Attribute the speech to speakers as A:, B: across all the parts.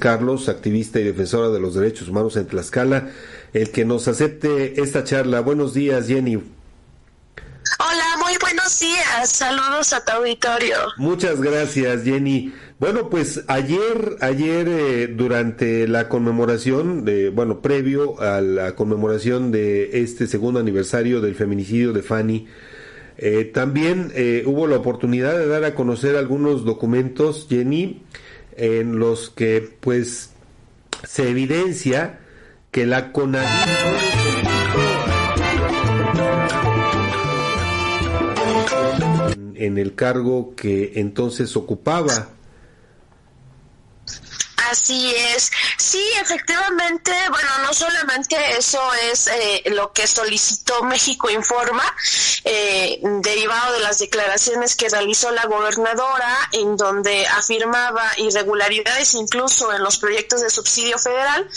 A: Carlos, activista y defensora de los derechos humanos en Tlaxcala, el que nos acepte esta charla. Buenos días, Jenny.
B: Hola, muy buenos días. Saludos a tu auditorio.
A: Muchas gracias, Jenny. Bueno, pues ayer, ayer eh, durante la conmemoración, de, bueno, previo a la conmemoración de este segundo aniversario del feminicidio de Fanny, eh, también eh, hubo la oportunidad de dar a conocer algunos documentos, Jenny, en los que pues se evidencia que la CONADI en el cargo que entonces ocupaba
B: Así es. Sí, efectivamente, bueno, no solamente eso es eh, lo que solicitó México Informa, eh, derivado de las declaraciones que realizó la gobernadora, en donde afirmaba irregularidades incluso en los proyectos de subsidio federal.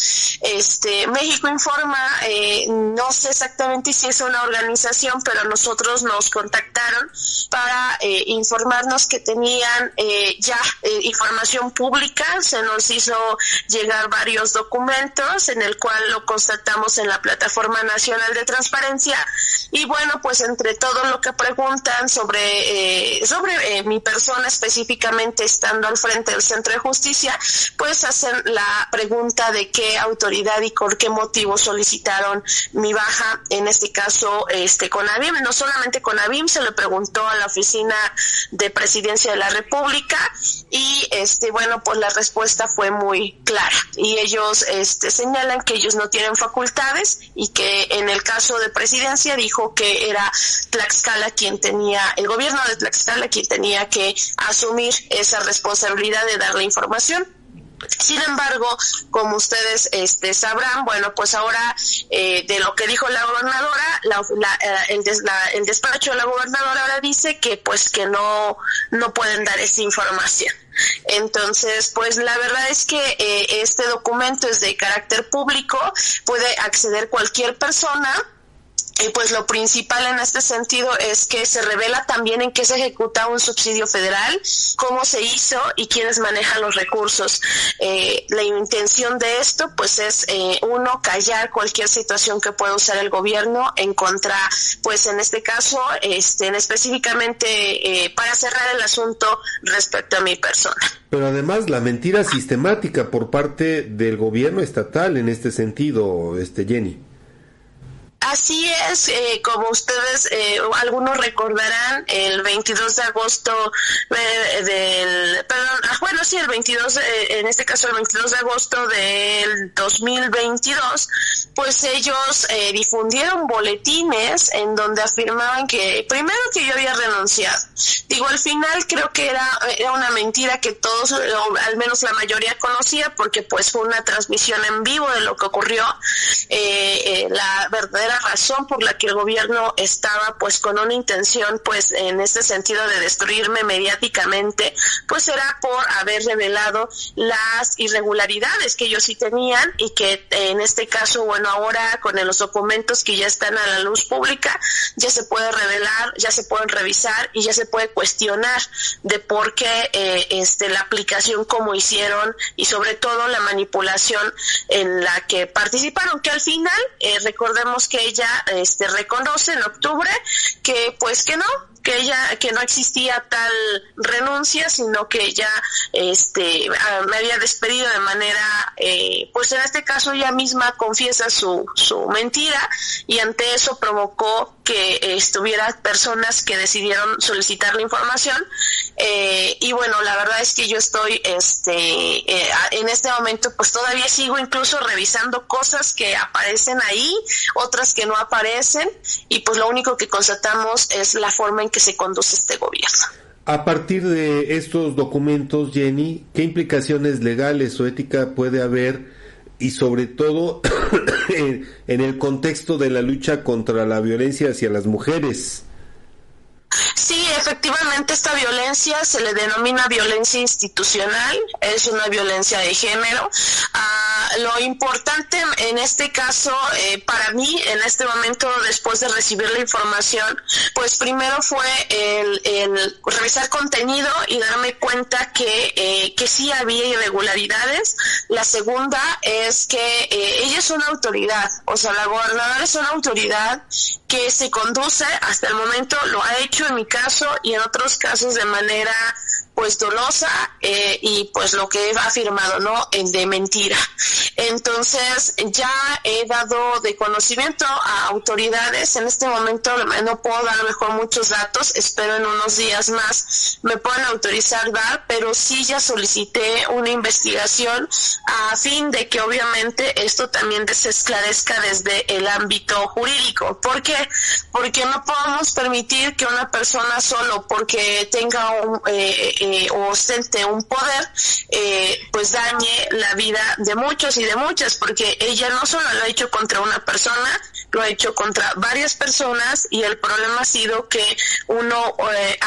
B: Este, México Informa, eh, no sé exactamente si es una organización, pero nosotros nos contactaron para informarnos que tenían ya información pública, se nos hizo hizo llegar varios documentos en el cual lo constatamos en la plataforma nacional de transparencia. Y bueno pues entre todo lo que preguntan sobre eh, sobre eh, mi persona específicamente estando al frente del centro de justicia pues hacen la pregunta de qué autoridad y por qué motivo solicitaron mi baja en este caso este con ABIM no solamente con ABIM se le preguntó a la oficina de presidencia de la república y este bueno pues la respuesta fue muy clara y ellos este, señalan que ellos no tienen facultades y que en el caso de presidencia dijo que era Tlaxcala quien tenía, el gobierno de Tlaxcala quien tenía que asumir esa responsabilidad de dar la información. Sin embargo, como ustedes este, sabrán, bueno, pues ahora eh, de lo que dijo la gobernadora, eh, el, despacho de la gobernadora ahora dice que pues que no, no pueden dar esa información. Entonces, pues la verdad es que eh, este documento es de carácter público, puede acceder cualquier persona y pues lo principal en este sentido es que se revela también en qué se ejecuta un subsidio federal, cómo se hizo y quiénes manejan los recursos. Eh, la intención de esto pues es eh, uno callar cualquier situación que pueda usar el gobierno en contra, pues en este caso, este, específicamente eh, para cerrar el asunto respecto a mi persona.
A: Pero además la mentira sistemática por parte del gobierno estatal en este sentido, este Jenny.
B: Así es, eh, como ustedes, eh, algunos recordarán, el 22 de agosto eh, del, perdón, ah, bueno, sí, el 22, en este caso el 22 de agosto del 2022, pues ellos difundieron boletines en donde afirmaban que, primero que yo había renunciado. Digo, al final creo que era, era una mentira que todos, o al menos la mayoría conocía, porque pues fue una transmisión en vivo de lo que ocurrió. la verdadera razón por la que el gobierno estaba pues con una intención pues en este sentido de destruirme mediáticamente, pues era por haber revelado las irregularidades que ellos sí tenían y que en este caso, bueno, ahora con los documentos que ya están a la luz pública, ya se puede revelar, ya se pueden revisar y ya se puede cuestionar de por qué eh, este, la aplicación como hicieron y sobre todo la manipulación en la que participaron, que al final eh, recordemos que ella este, reconoce en octubre que pues que no, que ella que no existía tal renuncia sino que ella este ah, me había despedido de manera eh, pues en este caso ella misma confiesa su su mentira y ante eso provocó que estuviera personas que decidieron solicitar la información eh, y bueno la verdad es que yo estoy este eh, en este momento pues todavía sigo incluso revisando cosas que aparecen ahí otras que no aparecen y pues lo único que constatamos es la forma en que se conduce este gobierno.
A: A partir de estos documentos, Jenny, ¿qué implicaciones legales o ética puede haber y sobre todo en, el contexto de la lucha contra la violencia hacia las mujeres?
B: Sí, efectivamente esta violencia se le denomina violencia institucional, es una violencia de género. Ah, lo importante en este caso, eh, para mí, en este momento, después de recibir la información, pues primero fue el, el revisar contenido y darme cuenta que, eh, que sí había irregularidades. La segunda es que eh, ella es una autoridad, o sea, la gobernadora es una autoridad que se conduce hasta el momento, lo ha hecho en mi caso y en otros casos de manera pues dolosa eh, y pues lo que he afirmado, ¿no? De mentira. Entonces ya he dado de conocimiento a autoridades, en este momento no puedo dar mejor muchos datos, espero en unos días más me puedan autorizar dar, pero sí ya solicité una investigación a fin de que obviamente esto también se esclarezca desde el ámbito jurídico. ¿Por qué? Porque no podemos permitir que una persona solo porque tenga un... Eh, eh, o ostente un poder, eh, pues dañe la vida de muchos y de muchas, porque ella no solo lo ha hecho contra una persona, lo ha hecho contra varias personas y el problema ha sido que uno eh,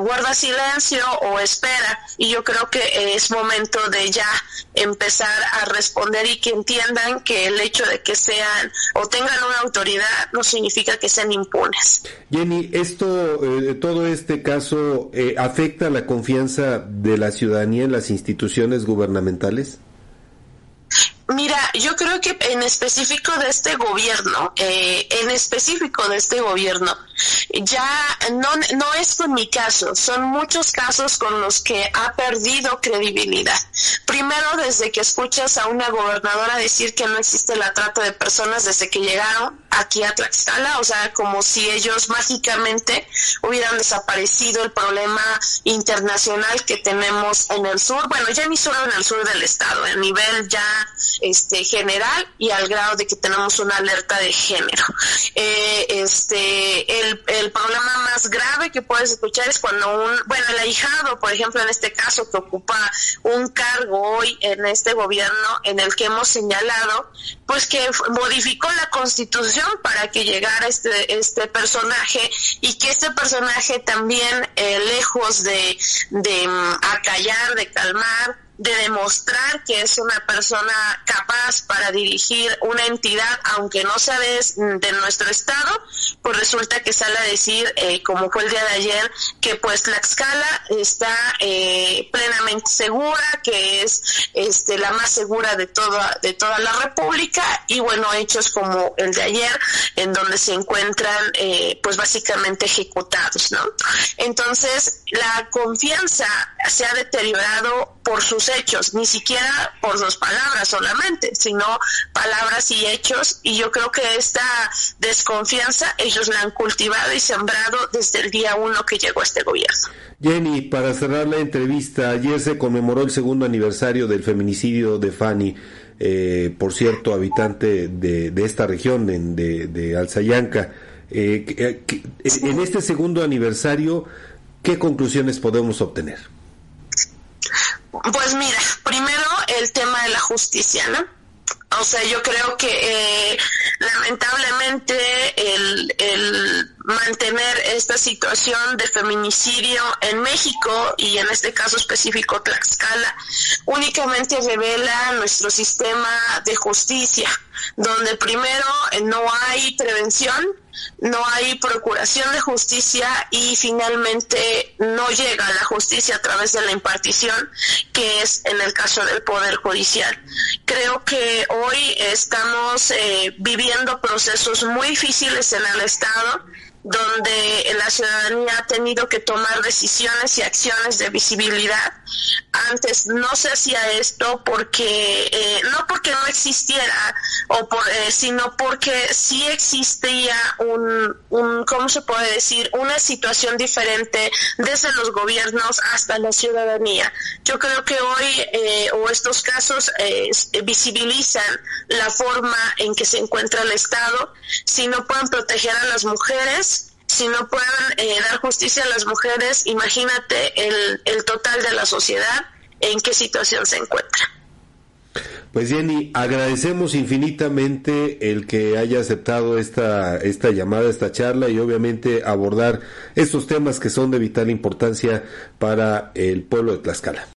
B: guarda silencio o espera y yo creo que es momento de ya empezar a responder y que entiendan que el hecho de que sean o tengan una autoridad no significa que sean impunes.
A: Jenny, esto, eh, todo este caso eh, afecta la confianza de la ciudadanía en las instituciones gubernamentales.
B: Mira, yo creo que en específico de este gobierno, eh, en específico de este gobierno, ya no, no es con mi caso, son muchos casos con los que ha perdido credibilidad. Primero, desde que escuchas a una gobernadora decir que no existe la trata de personas desde que llegaron aquí a Tlaxcala, o sea, como si ellos mágicamente hubieran desaparecido el problema internacional que tenemos en el sur, bueno, ya ni solo en el sur del estado, a nivel ya este general y al grado de que tenemos una alerta de género. Eh, este el, el problema más grave que puedes escuchar es cuando un, bueno, el ahijado, por ejemplo, en este caso, que ocupa un cargo hoy en este gobierno en el que hemos señalado, pues que modificó la constitución para que llegara este, este personaje y que este personaje también, eh, lejos de, de mm, acallar, de calmar, de demostrar que es una persona capaz para dirigir una entidad, aunque no sea de, nuestro estado, pues resulta que sale a decir, eh, como fue el día de ayer, que pues la escala está eh, plenamente segura, que es este, la más segura de toda, de toda la República, y bueno, hechos como el de ayer, en donde se encuentran eh, pues básicamente ejecutados, ¿no? Entonces, la confianza se ha deteriorado por sus hechos, ni siquiera por sus palabras solamente, sino palabras y hechos. Y yo creo que esta desconfianza ellos la han cultivado y sembrado desde el día uno que llegó este gobierno.
A: Jenny, para cerrar la entrevista, ayer se conmemoró el segundo aniversario del feminicidio de Fanny. Eh, por cierto, habitante de, esta región, de, de Alzayanca. Eh, eh, en este segundo aniversario, ¿qué conclusiones podemos obtener?
B: Pues mira, primero el tema de la justicia, ¿no? O sea, yo creo que eh, lamentablemente el, el, mantener esta situación de feminicidio en México y en este caso específico Tlaxcala únicamente revela nuestro sistema de justicia, donde primero no hay prevención, no hay procuración de justicia y finalmente no llega la justicia a través de la impartición, que es en el caso del Poder Judicial. Creo que hoy estamos eh, viviendo procesos muy difíciles en el Estado donde la ciudadanía ha tenido que tomar decisiones y acciones de visibilidad. Antes no se hacía esto porque, eh, no porque no existiera, o por, eh, sino porque sí existía un, un, ¿cómo se puede decir? Una situación diferente desde los gobiernos hasta la ciudadanía. Yo creo que hoy, eh, o estos casos, visibilizan la forma en que se encuentra el Estado, si no pueden proteger a las mujeres, si no pueden eh, dar justicia a las mujeres, imagínate el, el total de la sociedad en qué situación se encuentra.
A: Pues Jenny, agradecemos infinitamente el que haya aceptado esta, esta llamada, esta charla y obviamente abordar estos temas que son de vital importancia para el pueblo de Tlaxcala.